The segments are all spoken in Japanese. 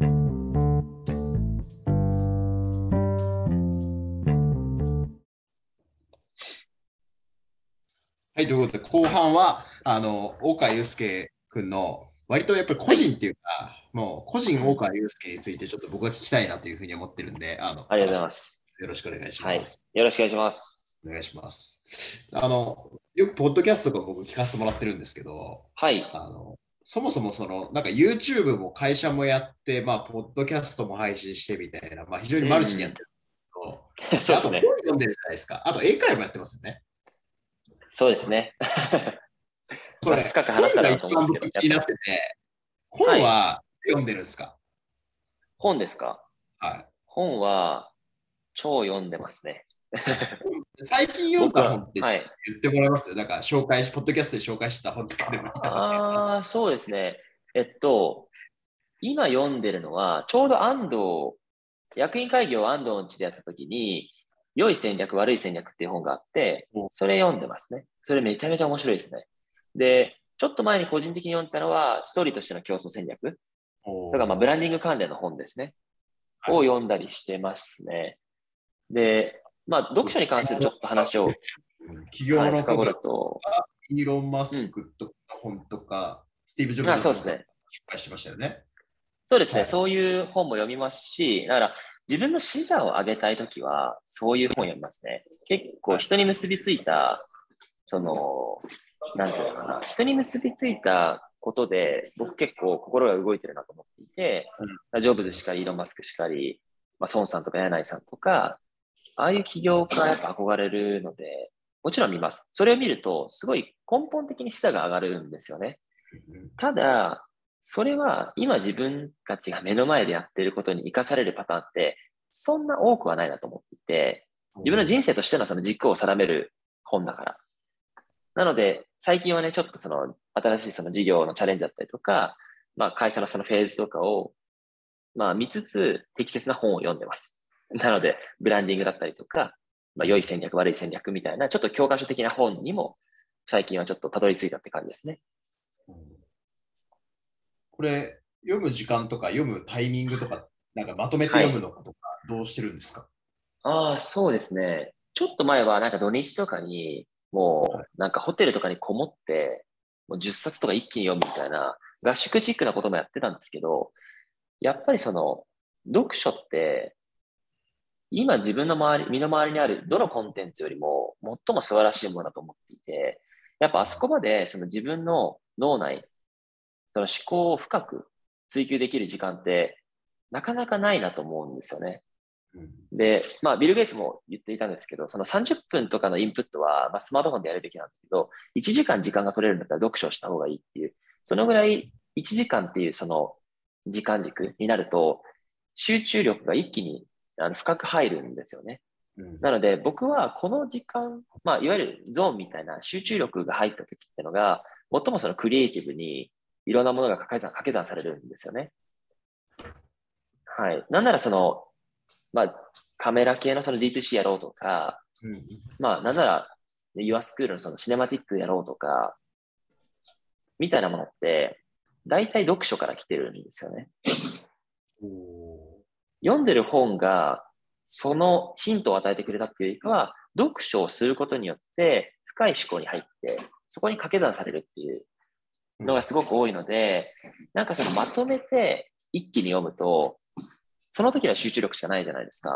はい、ということで、後半は、あの、大川祐介君の、割とやっぱり個人っていうか、もう個人大川祐介についてちょっと僕は聞きたいなというふうに思ってるんで、あの、ありがとうございます。よろしくお願いしはいます。。よろしくお願いします。お願いします。あの、よくポッドキャストとか僕聞かせてもらってるんですけど、はい。あの、そもそもその、なんか YouTube も会社もやって、まあ、ポッドキャストも配信してみたいな、まあ、非常にマルチにやってるんですけど、そうですねあと本。読んでるじゃないですか。あと英会話もやってますよね。そうですね。これ、深く話せたらと本が一番思うんですけど僕気になってて、本は読んでるんですか？本ですか？はい。本は超読んでますね。最近読んだ本って言はい。ってもらえます？なんか紹介し、ポッドキャストで紹介した本とかでもいいんですけど。ああ、そうですね。えっと、今読んでるのは、ちょうど安藤、役員会議を安藤の地でやったときに、良い戦略、悪い戦略っていう本があってお、それ読んでますね。それめちゃめちゃ面白いですね。で、ちょっと前に個人的に読んでたのは、ストーリーとしての競争戦略おとか、まあ、ブランディング関連の本ですね。はいを読んだりしてますね。で、まあ、読書に関するちょっと話を、企業はい、のことと、イーロン・マスクとか本とか、スティーブ・ジョブズあそうですね。失敗しましたよね。そうですね、はいそういう本も読みますし、だから自分の視座を上げたいときは、そういう本読みますね。結構人に結びついた、その、なんていうのかな、人に結びついたことで、僕結構心が動いてるなと思っていて、ジョブズしかり、イーロン・マスクしかり、まあ、孫さんとか柳井さんとか、ああいう起業家やっぱ憧れるので、もちろん見ます。それを見ると、すごい根本的に視座が上がるんですよね。ただ、それは今自分たちが目の前でやってることに生かされるパターンって、そんな多くはないなと思っていて、自分の人生としてのその軸を定める本だから。なので、最近はね、ちょっとその新しいその事業のチャレンジだったりとか、まあ会社のそのフェーズとかを、まあ見つつ適切な本を読んでます。なので、ブランディングだったりとか、まあ良い戦略、悪い戦略みたいな、ちょっと教科書的な本にも最近はちょっとたどり着いたって感じですね。これ、読む時間とか読むタイミングとか、なんかまとめて読むのかとか、どうしてるんですか、ああ、そうですね。ちょっと前はなんか土日とかに、もはうなんかホテルとかにこもって、もう10冊とか一気に読むみたいな、合宿チックなこともやってたんですけど、やっぱりその、読書って、今自分の周り、身の回りにあるどのコンテンツよりも最も素晴らしいものだと思っていて、やっぱあそこまでその自分の脳内、その思考を深く追求できる時間ってなかなかないなと思うんですよね。うんで、まあ、ビル・ゲイツも言っていたんですけど、その30分とかのインプットは、まあ、スマートフォンでやるべきなんですけど、1時間時間が取れるんだったら読書をした方がいいっていう、そのぐらい1時間っていうその時間軸になると、集中力が一気にあの深く入るんですよね。うんなので、僕はこの時間、まあ、いわゆるゾーンみたいな集中力が入った時っていうのが、最もそのクリエイティブにいろんなものが掛け算掛け算されるんですよね。はい。なんならその、まあ、カメラ系のその D2C やろうとか、うんまあ、なんなら、YourSchool のそのシネマティックやろうとか、みたいなものって、大体読書から来てるんですよね。読んでる本が、そのヒントを与えてくれたっていうよりかは、読書をすることによって、深い思考に入って、そこに掛け算されるっていうのがすごく多いので、なんかそのまとめて一気に読むと、その時は集中力しかないじゃないですか。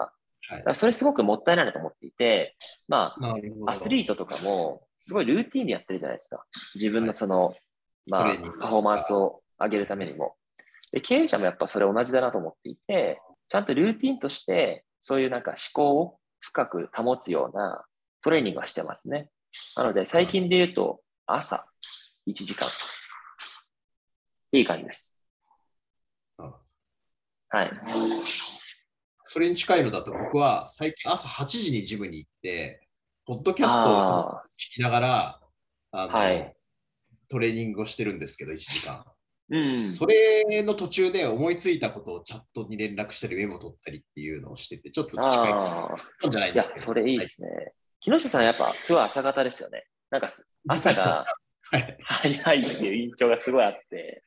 はいだからそれすごくもったいないなと思っていて、まあ、アスリートとかも、すごいルーティンでやってるじゃないですか。自分のその、まあパフォーマンスを上げるためにも。で、経営者もやっぱそれ同じだなと思っていて、ちゃんとルーティンとして、そういうなんか思考を深く保つようなトレーニングはしてますね。なので、最近で言うと、朝1時間。いい感じです。はい。それに近いのだと僕は最近朝8時にジムに行って、ポッドキャストを聞きながら、あのはいトレーニングをしてるんですけど、1時間。ーうん。それの途中で思いついたことをチャットに連絡したり、メモ取ったりっていうのをしてて、ちょっと近いああ。感じゃないんいやですけ、ど。それいいですね。木下さん、やっぱ、すごい朝方ですよね。なんかす、朝がはい。早いっていう印象がすごいあって、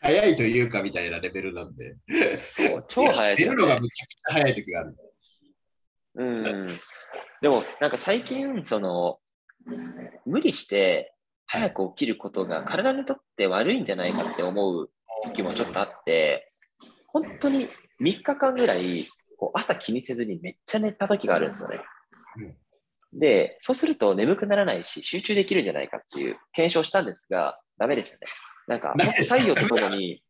早いというかみたいなレベルなんで。そう超早いですよね出るのが。めちゃくちゃ早い時がある。うん。でも、なんか最近、その、無理して早く起きることが体にとって悪いんじゃないかって思う時もちょっとあって、本当に3日間ぐらい、こう朝気にせずにめっちゃ寝た時があるんですよね。で、そうすると眠くならないし、集中できるんじゃないかっていう検証したんですが、ダメでしたね。なんか、太陽とともに、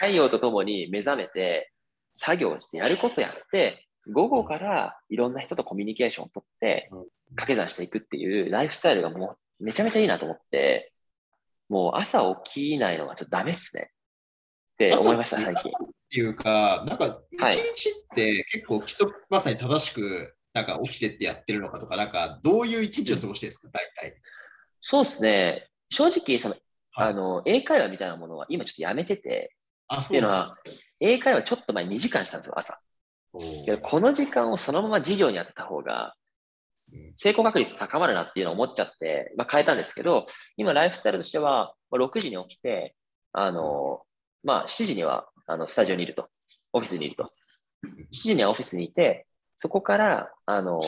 太陽とともに目覚めて、作業して、やることやって、午後からいろんな人とコミュニケーションをとってうん、掛け算していくっていうライフスタイルがもうめちゃめちゃいいなと思って、もう朝起きないのがちょっとダメっすね。って思いました、最近。っていうか、なんか一はい日って結構規則まさに正しくなんか起きてってやってるのかとか、なんかどういう一日を過ごしてるんですか、大体。そうですね。正直、その、はいあの、英会話みたいなものは今ちょっとやめてて、あ、っていうのは、英会話ちょっと前2時間したんですよ、朝。けど、この時間をそのまま授業に当てた方がうん、成功確率高まるなっていうのを思っちゃって、まあ、変えたんですけど、今、ライフスタイルとしては、まあ6時に起きて、あの、まあ、7時にはあのスタジオにいると、オフィスにいると。7時にはオフィスにいて、そこから、あの、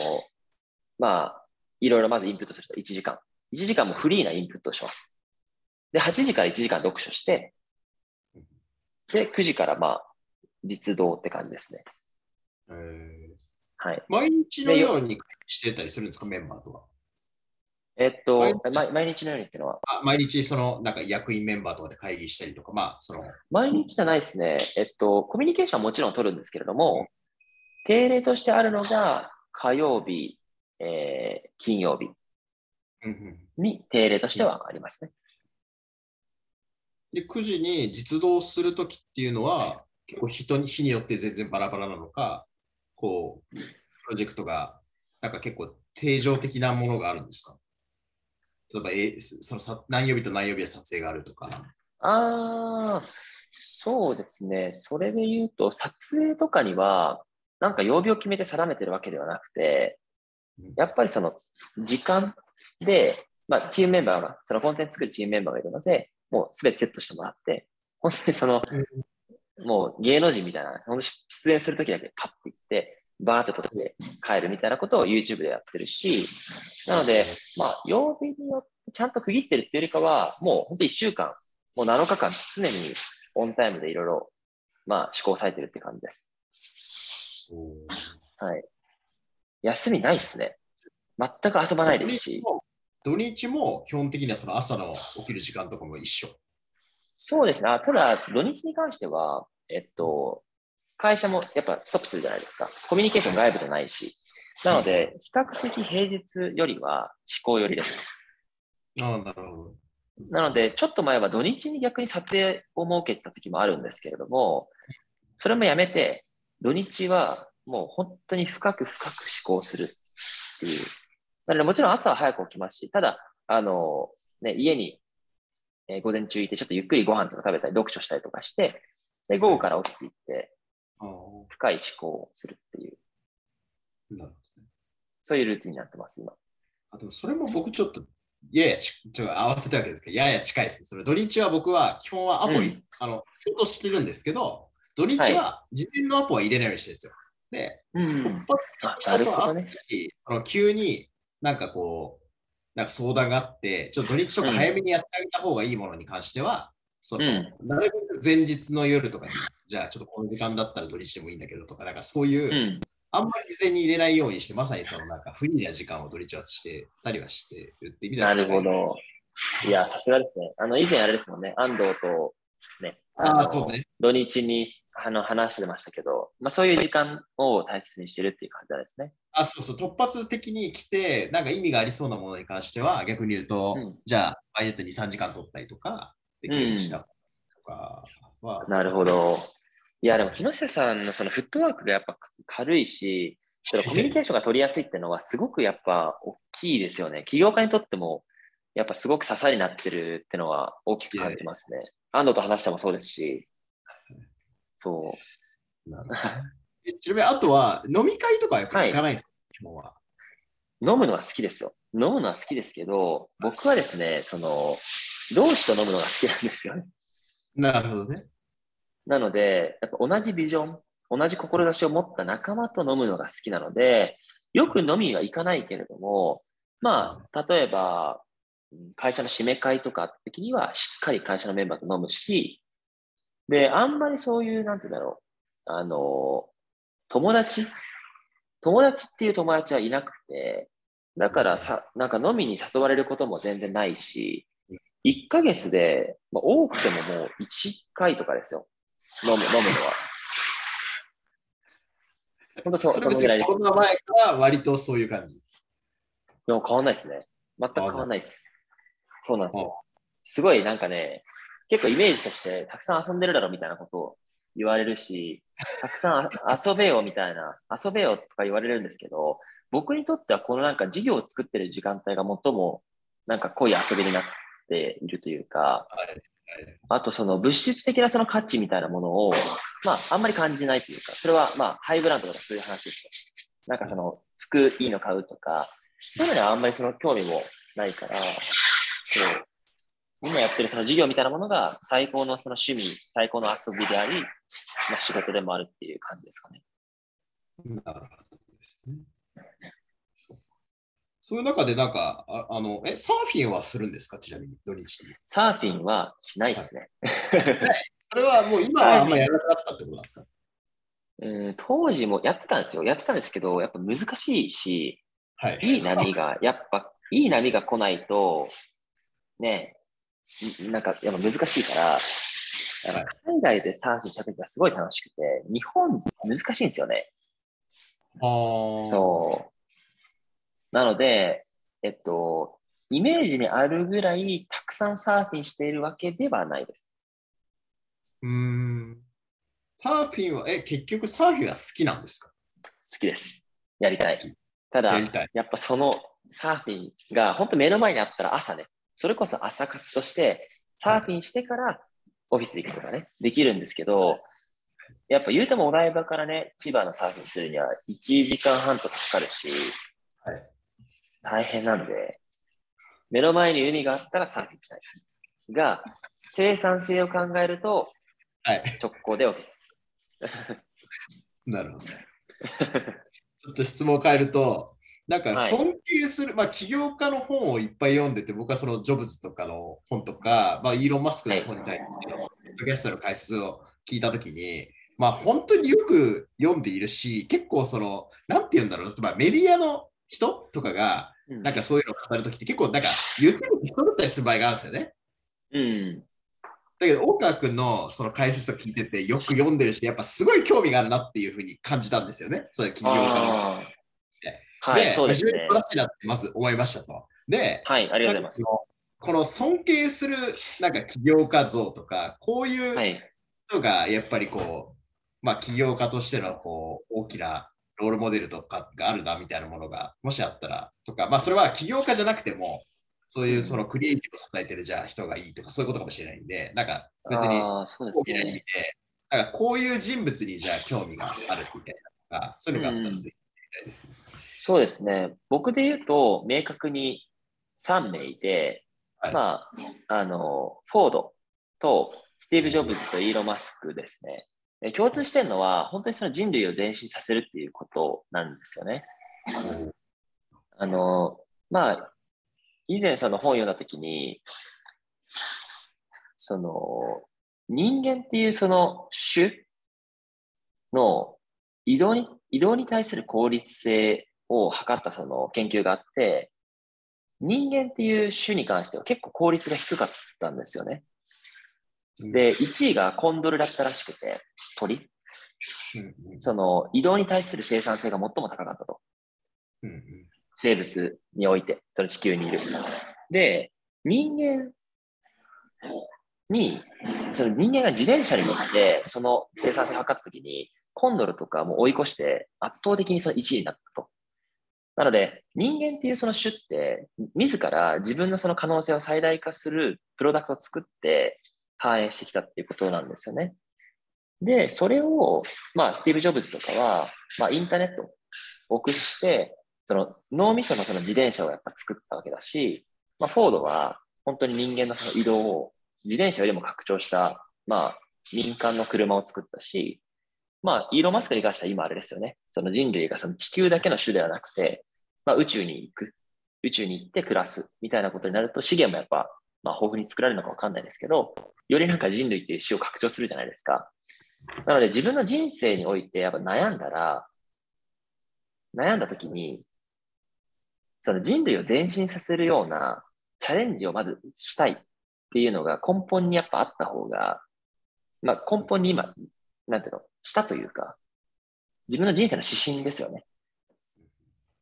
まあ、いろいろまずインプットすると1時間。1時間もフリーなインプットをします。で、8時から1時間読書して、で、9時からまあ、実動って感じですね。えーはい。毎日のようにしてたりするんですか、メンバーとは？えっと、毎毎毎日のようにっていうのは、あ毎日そのなんか役員メンバーとかで会議したりとか、まあその、毎日じゃないですね。えっと、コミュニケーションはもちろん取るんですけれども、定例としてあるのが、火曜日、えー金曜日。うんうん。に定例としてはありますね。で、9時に実動するときっていうのは、結構人に日によって全然バラバラなのか、こう、プロジェクトが、なんか結構定常的なものがあるんですか？例えば、えそのさ何曜日と何曜日は撮影があるとか。ああ、そうですね。それで言うと、撮影とかには、なんか曜日を決めて定めてるわけではなくて、やっぱりその時間で、まあ、チームメンバーが、そのコンテンツ作るチームメンバーがいるので、もうすべてセットしてもらって、本当にその、もう芸能人みたいな、出演するときだけパッて行って、バーって撮って帰るみたいなことを YouTube でやってるし、なので、まあ、曜日によってちゃんと区切ってるっていうよりかは、もう本当1週間、もう7日間常にオンタイムでいろいろ、まあ、試行されてるって感じです。はい。休みないっすね。全く遊ばないですし。土日も基本的にはその朝の起きる時間とかも一緒。そうですね。あただ、土日に関しては、えっと、会社もやっぱストップするじゃないですか。コミュニケーション外部じゃないし。なので、比較的平日よりは思考寄りです。なるほど。なので、ちょっと前は土日に逆に撮影を設けてた時もあるんですけれども、それもやめて、土日はもう本当に深く深く思考するっていう。なので、もちろん朝は早く起きますし、ただ、あの、ね、家に、えー午前中いて、ちょっとゆっくりご飯とか食べたり、読書したりとかして、で、午後からオフィス行って、深い思考をするっていう、なるほどね。そういうルーティンになってます、今。あでもそれも僕ちょっと、ややちちょっと合わせたわけですけど、やや近いですね。それ土日は僕は基本はアポに、うんあの、仕事してるんですけど、土日は事前のアポは入れないようにしてるんですよ。で、うん。突あ発したと。あの急になんかこう、なんか相談があって、ちょっと土日とか早めにやってあげた方がいいものに関しては、そのうんなるべく前日の夜とかに、じゃあちょっとこの時間だったら土日でもいいんだけどとか、なんかそういう、うん。あんまり事前に入れないようにして、まさにそのなんかフリーな時間を土日はしてたりはしてるって意味ではなるほど。いや、さすがですね。あの、以前あれですもんね、安藤と、ね、あそうね。土日にあの話してましたけど、まあ、そういう時間を大切にしてるっていう感じなんですね。あ、そうそう、突発的に来て、なんか意味がありそうなものに関しては、逆に言うと、うんじゃあ、場合によって2、3時間取ったりとか、できるようにしたとかは、なるほど。いや、でも木下さんのそのフットワークがやっぱ軽いし、そのコミュニケーションが取りやすいっていうのはすごくやっぱ大きいですよね。起業家にとってもやっぱすごく支えになってるっていうのは大きく感じますね。安藤と話してもそうですし、そう。ちなみに、あとは、飲み会とかはやっぱり行かないんですか、は。飲むのは好きですよ。飲むのは好きですけど、僕はですね、その、同志と飲むのが好きなんですよね。なるほどね。なので、やっぱ同じビジョン、同じ志を持った仲間と飲むのが好きなので、よく飲みは行かないけれども、まあ、例えば、会社の締め会とかあった時には、しっかり会社のメンバーと飲むし、で、あんまりそういう、なんて言うんだろう、あの、友達友達っていう友達はいなくて、だからさ、なんか飲みに誘われることも全然ないし、1ヶ月で、まあ、多くてももう1回とかですよ。飲む、飲むのは。本当そう、そのぐらいです。コロナ前から割とそういう感じ？でも変わんないですね。全く変わんないです。そうなんですよ。すごいなんかね、結構イメージとしてたくさん遊んでるだろみたいなことを言われるし、たくさん遊べよみたいな、遊べよとか言われるんですけど、僕にとってはこのなんか事業を作ってる時間帯が最もなんか濃い遊びになっているというか、あとその物質的なその価値みたいなものを、まああんまり感じないというか、それはまあハイブランドとかそういう話ですよ。なんかその服いいの買うとか、そういうのにはあんまりその興味もないから、そう今やってるその事業みたいなものが最高のその趣味、最高の遊びであり、まあ、仕事でもあるっていう感じですかね。なるほどですね。そういう中で、なんか、ああの、え、サーフィンはするんですか？ちなみに、土日に。サーフィンはしないですね。それはもう今はあんまやらなかったってことなんですか？うん当時もやってたんですよ。やってたんですけど、やっぱ難しいし、はい。いい波が、やっぱ、いい波が来ないと、ね、んなんか、やっぱ難しいから、海外でサーフィンした時はすごい楽しくて、日本難しいんですよね。あーそう。なので、えっと、イメージにあるぐらいたくさんサーフィンしているわけではないです。うーん。サーフィンは、え、結局サーフィンは好きなんですか？好きです。やりたいただやりたい、やっぱそのサーフィンが本当目の前にあったら朝ね、それこそ朝活としてサーフィンしてからオフィス行くとかね、できるんですけど、やっぱ言うてもお台場からね、千葉のサーフィンするには1時間半とかかかるし、はい大変なんで、目の前に海があったらサーフィンしたい。が、生産性を考えるとはい。直行でオフィス。なるほど。ちょっと質問を変えると、なんかはい尊敬する、まあ起業家の本をいっぱい読んでて、僕はそのジョブズとかの本とか、まあイーロン・マスクの本に対しての、ポッドキャストの解説を聞いたときに、まあ本当によく読んでいるし、結構その、なんて言うんだろう、まあ、メディアの人とかが、うんなんかそういうのを語るときって結構なんか言ってる人だったりする場合があるんですよね。うん。だけど、大川君のその解説を聞いてて、よく読んでるし、やっぱすごい興味があるなっていうふうに感じたんですよね。そういう企業家の。はい、で、そうですね非常に素晴。らしいなってまず思いましたと。で、はい、ありがとうございます。この尊敬するなんか起業家像とか、こういうはい。人がやっぱりこう、まあ起業家としてのこう大きなロールモデルとかがあるなみたいなものがもしあったらとか、まあそれは起業家じゃなくても、そういうそのクリエイティブを支えてるじゃあ人がいいとかそういうことかもしれないんで、なんか別に大。きな意味で、なんかこういう人物にじゃあ興味があるみたいなのが、そういうのがあったらぜひ聞きたいですね。そうですね。僕で言うと、明確に3名いて、はいまあ、あの、フォードとスティーブ・ジョブズとイーロン・マスクですね。え共通してるのは、本当にその人類を前進させるっていうことなんですよね。あの、まあ、以前その本を読んだときに、その、人間っていうその種の移動に、移動に対する効率性を測ったその研究があって、人間っていう種に関しては結構効率が低かったんですよね。で、1位がコンドルだったらしくて、鳥。その移動に対する生産性が最も高かったと。生物において、その地球にいる。で、人間に、その人間が自転車に乗って、その生産性を測ったときに、コンドルとかも追い越して、圧倒的にその1位になったと。なので、人間っていうその種って、自ら自分のその可能性を最大化するプロダクトを作って反映してきたっていうことなんですよね。で、それを、まあ、スティーブ・ジョブズとかは、まあ、インターネットを駆使して、その脳みそのその自転車をやっぱ作ったわけだし、まあ、フォードは本当に人間のその移動を自転車よりも拡張したまあ、民間の車を作ったし、まあ、イーロン・マスクに関しては今あれですよね。その人類がその地球だけの種ではなくて、まあ、宇宙に行く、宇宙に行って暮らすみたいなことになると、資源もやっぱ、まあ、豊富に作られるのかわかんないですけど、よりなんか人類っていう種を拡張するじゃないですか。なので自分の人生においてやっぱ悩んだら、悩んだ時に、その人類を前進させるようなチャレンジをまずしたいっていうのが根本にやっぱあった方が、まあ根本に今、なんていうの、したというか、自分の人生の指針ですよね。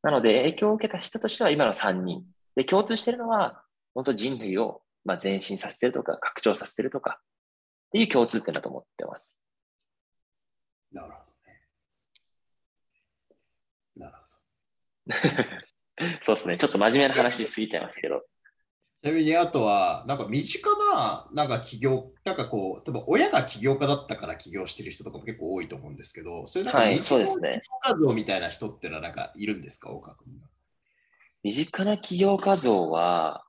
なので影響を受けた人としては今の3人。で、共通してるのは、本当人類をまあ前進させてるとか、拡張させてるとか、っていう共通点だと思ってます。なるほどね。なるほど。そうですね。ちょっと真面目な話しすぎちゃいましたけど。ちなみにあとは、なんか身近な、なんか起業、なんかこう、例えば親が起業家だったから起業してる人とかも結構多いと思うんですけど、それなんか身近な起業家像みたいな人っていうのはなんかいるんですか、大川君身近な起業家像は、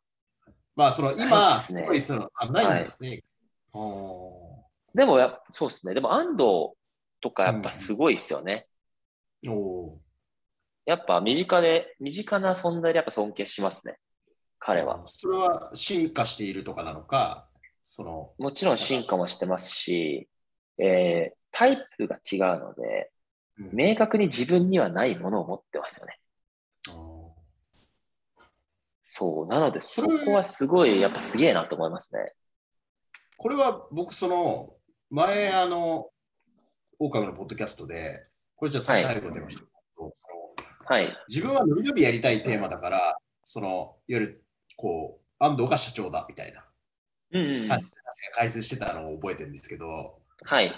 まあ、その今、すごいその、あ、ないんですね。はい、でもや、そうですね。でも安藤とかやっぱすごいですよね。うん、おやっぱ身近で、身近な存在でやっぱ尊敬しますね。彼は。それは進化しているとかなのか、その。もちろん進化もしてますし、えー、タイプが違うので、うん、明確に自分にはないものを持ってますよね。そう、なのでそこはすごい、やっぱすげえなと思いますね。これは僕、その、前、あの、オオカミのポッドキャストで、これじゃ最後出ました。けど、はい、自分は伸び伸びやりたいテーマだから、その、いわゆるこう、安藤が社長だみたいな、うんうん、解説してたのを覚えてるんですけど、はい。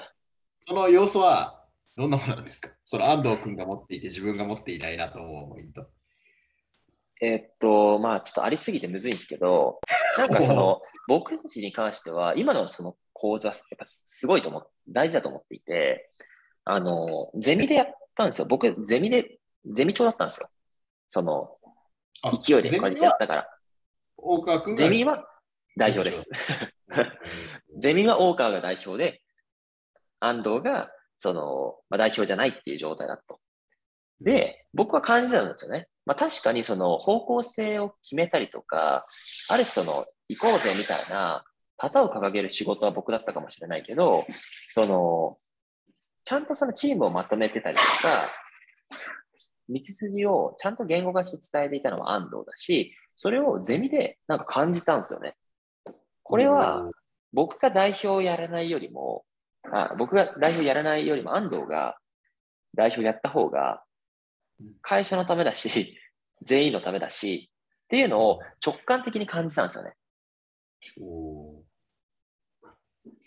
その要素はどんなものなんですか？その安藤君が持っていて自分が持っていないなと思うポイント。えー、っと、まあちょっとありすぎてむずいんですけど、なんかその、僕たちに関しては、今のその講座、やっぱすごいと思う、大事だと思っていて、あの、ゼミでやったんですよ。僕、ゼミで、ゼミ長だったんですよ。その、勢いでこうやってやったから。大川君ゼミは代表です。ゼミは大川が代表で、安藤がその、まあ、代表じゃないっていう状態だと。で、僕は感じたんですよね。まあ、確かにその方向性を決めたりとか、ある種その、行こうぜみたいな旗を掲げる仕事は僕だったかもしれないけど、その、ちゃんとそのチームをまとめてたりとか、道筋をちゃんと言語化して伝えていたのは安藤だし、それをゼミでなんか感じたんですよね。これは僕が代表をやらないよりも、あ僕が代表やらないよりも安藤が代表やった方が会社のためだし、全員のためだし、っていうのを直感的に感じたんですよね。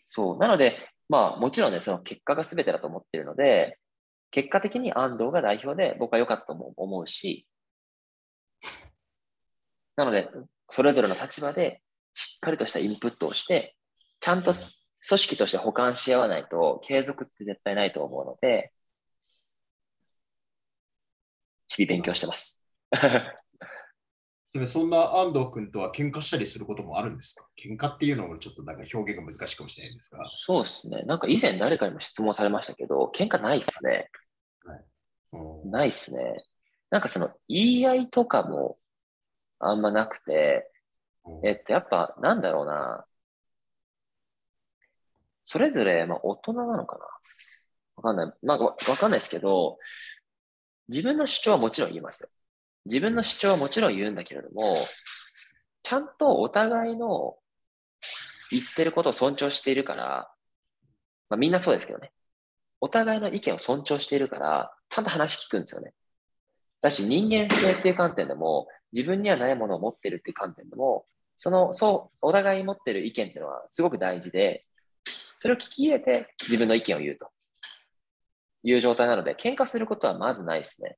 そう。なので、まあもちろんね、その結果が全てだと思ってるので、結果的に安藤が代表で僕は良かったと思うし、なので、それぞれの立場でしっかりとしたインプットをして、ちゃんと組織として保管し合わないと継続って絶対ないと思うので、日々勉強してます。そんな安藤君とは喧嘩したりすることもあるんですか？喧嘩っていうのもちょっとなんか表現が難しいかもしれないんですが。そうですね。なんか以前誰かにも質問されましたけど、喧嘩ないっすね。はい、ないっすね。なんかその言い合いとかもあんまなくて、えっと、やっぱなんだろうな。それぞれ、まあ、大人なのかなわかんない。まあ、わかんないですけど、自分の主張はもちろん言いますよ。自分の主張はもちろん言うんだけれども、ちゃんとお互いの言ってることを尊重しているから、まあ、みんなそうですけどね。お互いの意見を尊重しているから、ちゃんと話聞くんですよね。だし、人間性っていう観点でも、自分にはないものを持ってるっていう観点でも、その、そう、お互い持ってる意見っていうのはすごく大事で、それを聞き入れて自分の意見を言うという状態なので、喧嘩することはまずないですね。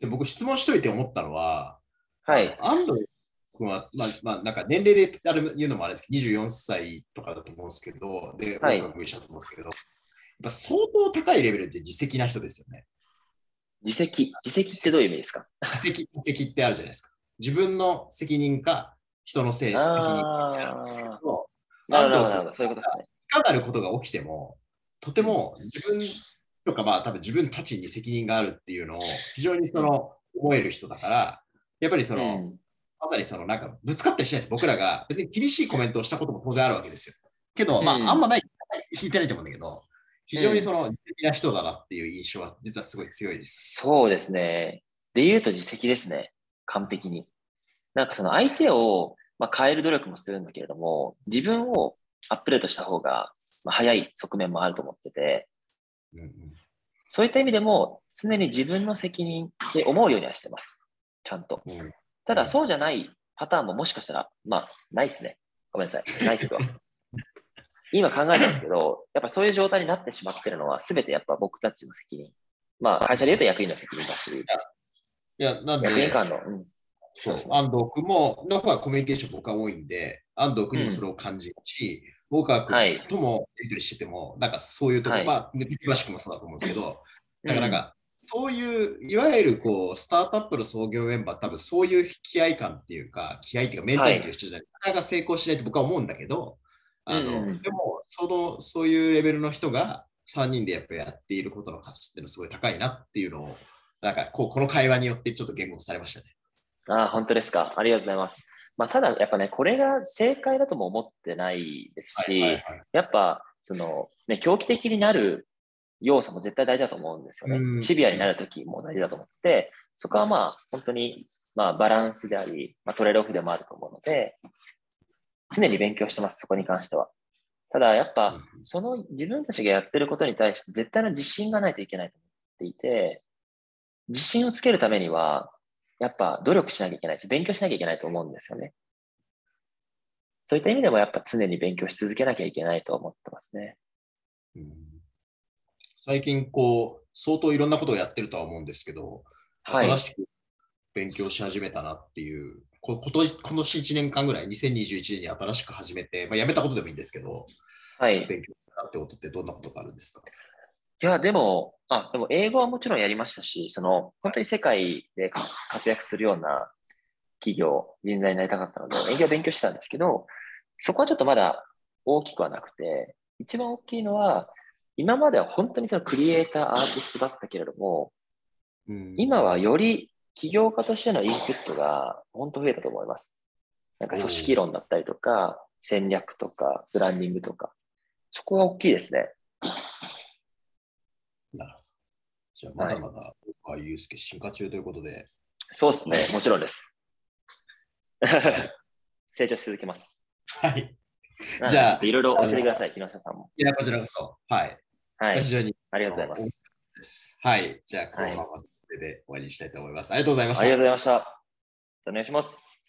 で僕、質問しといて思ったのは、はい。安藤君は、まあ、まあ、なんか年齢であれ言うのもあれですけど、24歳とかだと思うんですけど、で、はい、音楽一緒だと思うんですけど、やっぱ相当高いレベルで実績な人ですよね。自責。自責ってどういう意味ですか？自責、自責ってあるじゃないですか。自分の責任か、人のせい、責任か。なるほど、安藤君なるほど。そういうことですね。いかなることが起きても、とても自分とか、まあ多分自分たちに責任があるっていうのを非常にその思える人だから、やっぱりその、うんかなりそのなんかぶつかったりしないです。僕らが別に厳しいコメントをしたことも当然あるわけですよ。けど、まあうんあんまない、聞いてないと思うんだけど、非常にその、的な人だなっていう印象は実はすごい強いです。そうですね。で言うと実績ですね。完璧に。なんかその相手を、まあ、変える努力もするんだけれども、自分をアップデートした方が、まあ、早い側面もあると思ってて、うんうんそういった意味でも常に自分の責任って思うようにはしてます。ちゃんと。うんただうんそうじゃないパターンももしかしたら、まあ、ないですね。ごめんなさい。ないですわ。今考えたんですけど、やっぱそういう状態になってしまってるのは、すべてやっぱ僕たちの責任。まあ、会社で言うと役員の責任だし、いや、なんで、役員間の、うん、そう安藤君も、の方がコミュニケーション僕は多いんで、安藤君にもそれを感じるし、大川はともやり取りしてても、なんかそういうところ、はいまあ、もそうだと思うんですけど、だからなんか、そういう、いわゆるこう、スタートアップの創業メンバー、多分そういう気合感っていうか、気合っていうか、メンタリティの人じゃない、なかなか成功しないと僕は思うんだけど、あの、うんでも、その、そういうレベルの人が3人でやっぱりやっていることの価値っていうのはすごい高いなっていうのを、なんかこう、この会話によってちょっと言語されましたね。ああ、本当ですか。ありがとうございます。まあ、ただ、やっぱね、これが正解だとも思ってないですし、はいはいはいやっぱ、その、ね、狂気的になる要素も絶対大事だと思うんですよね。うんシビアになるときも大事だと思って、そこはまあ、本当に、まあ、バランスであり、まあ、トレードオフでもあると思うので、常に勉強してます、そこに関しては。ただ、やっぱ、その自分たちがやってることに対して絶対の自信がないといけないと思っていて、自信をつけるためには、やっぱ努力しなきゃいけないし、勉強しなきゃいけないと思うんですよね。そういった意味でもやっぱ常に勉強し続けなきゃいけないと思ってますね。うん最近、こう、相当いろんなことをやってるとは思うんですけど、はい新。しく勉強し始めたなっていう、こ今年今年1年間ぐらい、2021年に新しく始めて、まあ、やめたことでもいいんですけど、はい。勉強したなってことってどんなことがあるんですか？いや、でも、あ、でも英語はもちろんやりましたし、その、本当に世界でか活躍するような企業、人材になりたかったので、営業を勉強してたんですけど、そこはちょっとまだ大きくはなくて、一番大きいのは、今までは本当にそのクリエイター、アーティストだったけれども、うん今はより起業家としてのインプットが本当増えたと思います。なんか組織論だったりとか、戦略とか、ブランディングとか、そこは大きいですね。なるほど。じゃあ、まだまだ、大川祐介進化中ということで、そうですね、もちろんです。成長し続けます。はい。じゃあいろいろ教えてください、木下さんも。いや、こちらこそ、はい。はい非、常にありがとうございます。はい。じゃあ、このままで終わりにしたいと思います。ありがとうございました。ありがとうございました。お願いします。